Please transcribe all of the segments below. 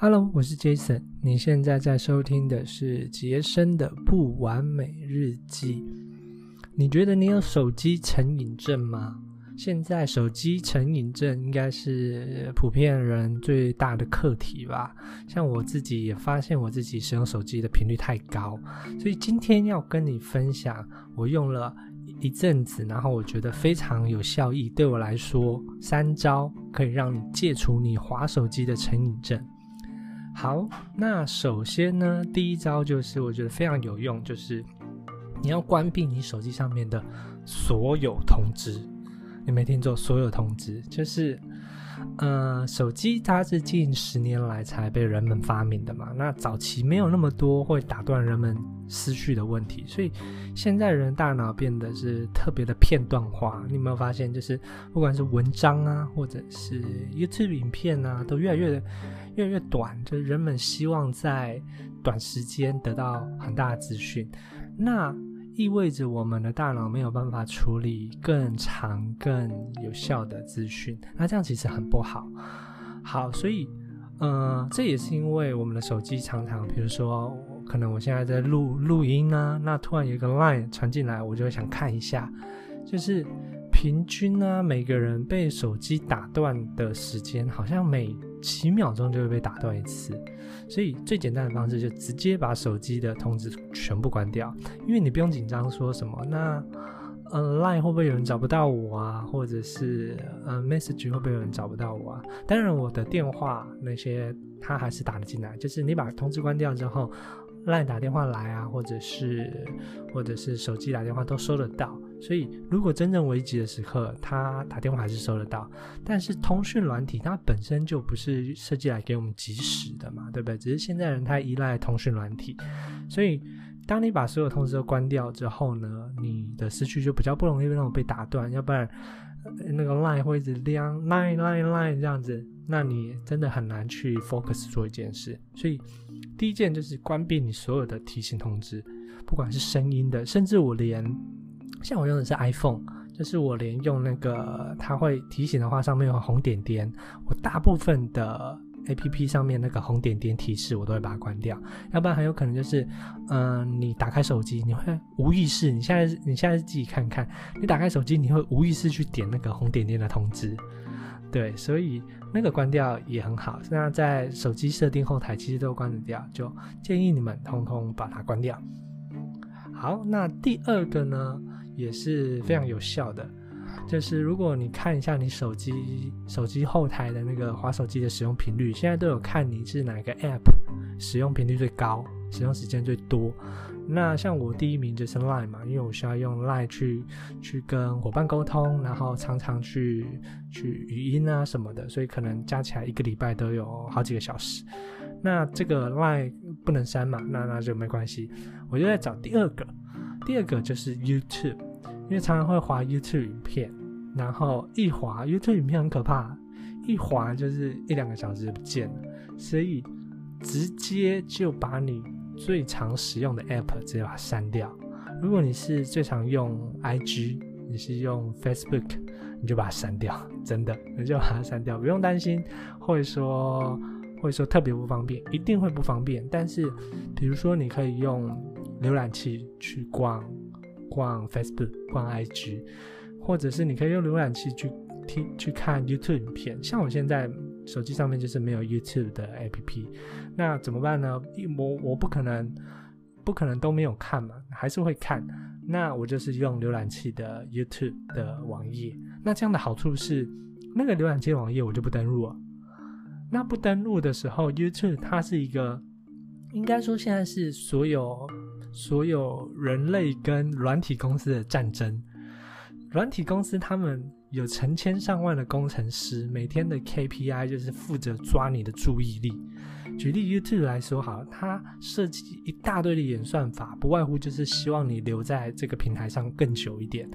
Hello，我是 Jason。你现在在收听的是杰森的不完美日记。你觉得你有手机成瘾症吗？现在手机成瘾症应该是普遍人最大的课题吧。像我自己也发现我自己使用手机的频率太高，所以今天要跟你分享我用了一阵子，然后我觉得非常有效益，对我来说三招可以让你戒除你滑手机的成瘾症。好，那首先呢，第一招就是我觉得非常有用，就是你要关闭你手机上面的所有通知。你没听错，所有通知就是，呃，手机它是近十年来才被人们发明的嘛。那早期没有那么多会打断人们思绪的问题，所以现在人大脑变得是特别的片段化。你有没有发现，就是不管是文章啊，或者是 YouTube 影片啊，都越来越。越来越短，就是人们希望在短时间得到很大的资讯，那意味着我们的大脑没有办法处理更长、更有效的资讯，那这样其实很不好。好，所以，呃，这也是因为我们的手机常常，比如说，可能我现在在录录音啊，那突然有一个 line 传进来，我就会想看一下，就是平均呢，每个人被手机打断的时间，好像每几秒钟就会被打断一次，所以最简单的方式就直接把手机的通知全部关掉，因为你不用紧张说什么，那呃 Line 会不会有人找不到我啊，或者是呃 Message 会不会有人找不到我啊？当然我的电话那些他还是打得进来，就是你把通知关掉之后。，Line 打电话来啊，或者是或者是手机打电话都收得到，所以如果真正危急的时刻，他打电话还是收得到。但是通讯软体它本身就不是设计来给我们及时的嘛，对不对？只是现在人太依赖通讯软体，所以当你把所有通知都关掉之后呢，你的思绪就比较不容易那种被打断，要不然那个 line 会一直亮 line line line 这样子，那你真的很难去 focus 做一件事，所以。第一件就是关闭你所有的提醒通知，不管是声音的，甚至我连像我用的是 iPhone，就是我连用那个它会提醒的话，上面有红点点，我大部分的 APP 上面那个红点点提示我都会把它关掉，要不然很有可能就是，嗯，你打开手机，你会无意识，你现在你现在自己看看，你打开手机，你会无意识去点那个红点点的通知。对，所以那个关掉也很好。那在手机设定后台其实都关得掉，就建议你们通通把它关掉。好，那第二个呢也是非常有效的，就是如果你看一下你手机手机后台的那个滑手机的使用频率，现在都有看你是哪个 App 使用频率最高，使用时间最多。那像我第一名就是 Line 嘛，因为我需要用 Line 去去跟伙伴沟通，然后常常去去语音啊什么的，所以可能加起来一个礼拜都有好几个小时。那这个 Line 不能删嘛，那那就没关系。我就在找第二个，第二个就是 YouTube，因为常常会滑 YouTube 影片，然后一滑 YouTube 影片很可怕，一滑就是一两个小时就不见了，所以直接就把你。最常使用的 App 直接把它删掉。如果你是最常用 IG，你是用 Facebook，你就把它删掉。真的，你就把它删掉，不用担心会说会说特别不方便，一定会不方便。但是，比如说你可以用浏览器去逛逛 Facebook、逛 IG，或者是你可以用浏览器去听去看 YouTube 影片。像我现在。手机上面就是没有 YouTube 的 APP，那怎么办呢？我我不可能不可能都没有看嘛，还是会看。那我就是用浏览器的 YouTube 的网页。那这样的好处是，那个浏览器网页我就不登录了。那不登录的时候，YouTube 它是一个，应该说现在是所有所有人类跟软体公司的战争。软体公司他们。有成千上万的工程师，每天的 KPI 就是负责抓你的注意力。举例 YouTube 来说，好，它设计一大堆的演算法，不外乎就是希望你留在这个平台上更久一点。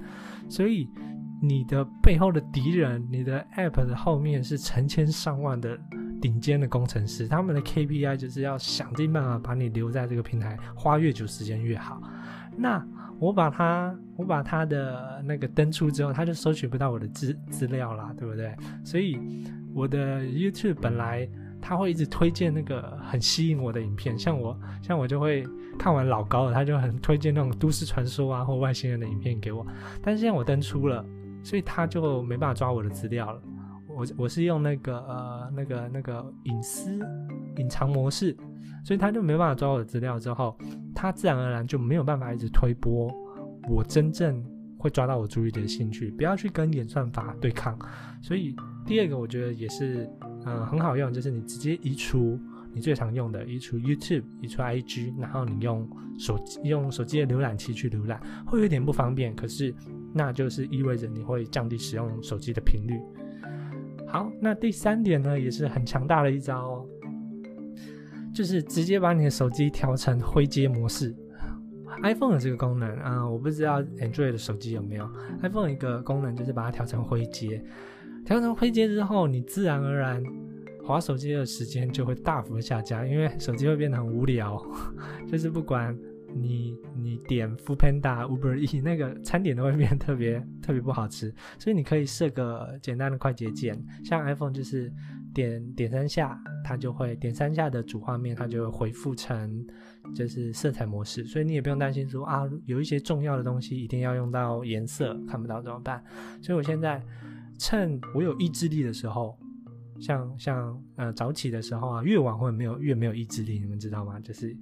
所以你的背后的敌人，你的 App 的后面是成千上万的顶尖的工程师，他们的 KPI 就是要想尽办法把你留在这个平台，花越久时间越好。那我把他，我把他的那个登出之后，他就收取不到我的资资料啦，对不对？所以我的 YouTube 本来他会一直推荐那个很吸引我的影片，像我像我就会看完老高了，他就很推荐那种都市传说啊或外星人的影片给我。但是现在我登出了，所以他就没办法抓我的资料了。我我是用那个呃那个那个隐私隐藏模式，所以他就没办法抓我的资料，之后他自然而然就没有办法一直推播我真正。会抓到我注意的兴趣，不要去跟演算法对抗。所以第二个我觉得也是，嗯，很好用，就是你直接移除你最常用的，移除 YouTube，移除 IG，然后你用手机用手机的浏览器去浏览，会有点不方便，可是那就是意味着你会降低使用手机的频率。好，那第三点呢，也是很强大的一招哦，就是直接把你的手机调成灰阶模式。iPhone 有这个功能啊，我不知道 Android 的手机有没有。iPhone 一个功能就是把它调成灰阶，调成灰阶之后，你自然而然滑手机的时间就会大幅下降，因为手机会变得很无聊，就是不管你你点 Food Panda、Uber E 那个餐点都会变特别特别不好吃，所以你可以设个简单的快捷键，像 iPhone 就是点点三下，它就会点三下的主画面，它就会恢复成。就是色彩模式，所以你也不用担心说啊，有一些重要的东西一定要用到颜色，看不到怎么办？所以我现在趁我有意志力的时候，像像呃早起的时候啊，越晚会没有越没有意志力，你们知道吗？就是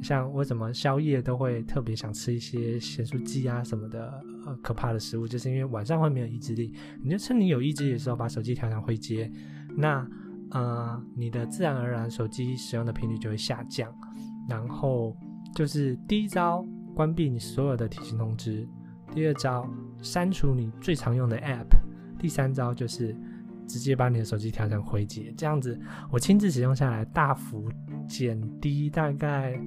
像我怎么宵夜都会特别想吃一些咸酥鸡啊什么的呃可怕的食物，就是因为晚上会没有意志力。你就趁你有意志力的时候，把手机调成灰阶，那呃你的自然而然手机使用的频率就会下降。然后就是第一招，关闭你所有的提醒通知；第二招，删除你最常用的 App；第三招就是直接把你的手机调成灰阶。这样子，我亲自使用下来，大幅减低大概，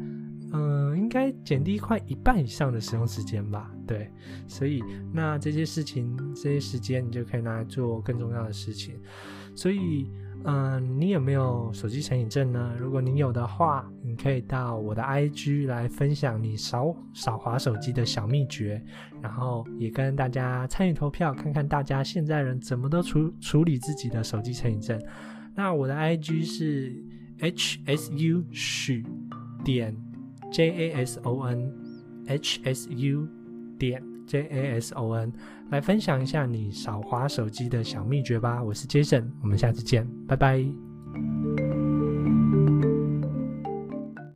嗯，应该减低快一半以上的使用时间吧。对，所以那这些事情，这些时间你就可以拿来做更重要的事情。所以。嗯，你有没有手机成瘾症呢？如果你有的话，你可以到我的 IG 来分享你少少滑手机的小秘诀，然后也跟大家参与投票，看看大家现在人怎么都处处理自己的手机成瘾症。那我的 IG 是 hsu 许点 jason hsu 点 jason。来分享一下你少滑手机的小秘诀吧！我是 Jason，我们下次见，拜拜。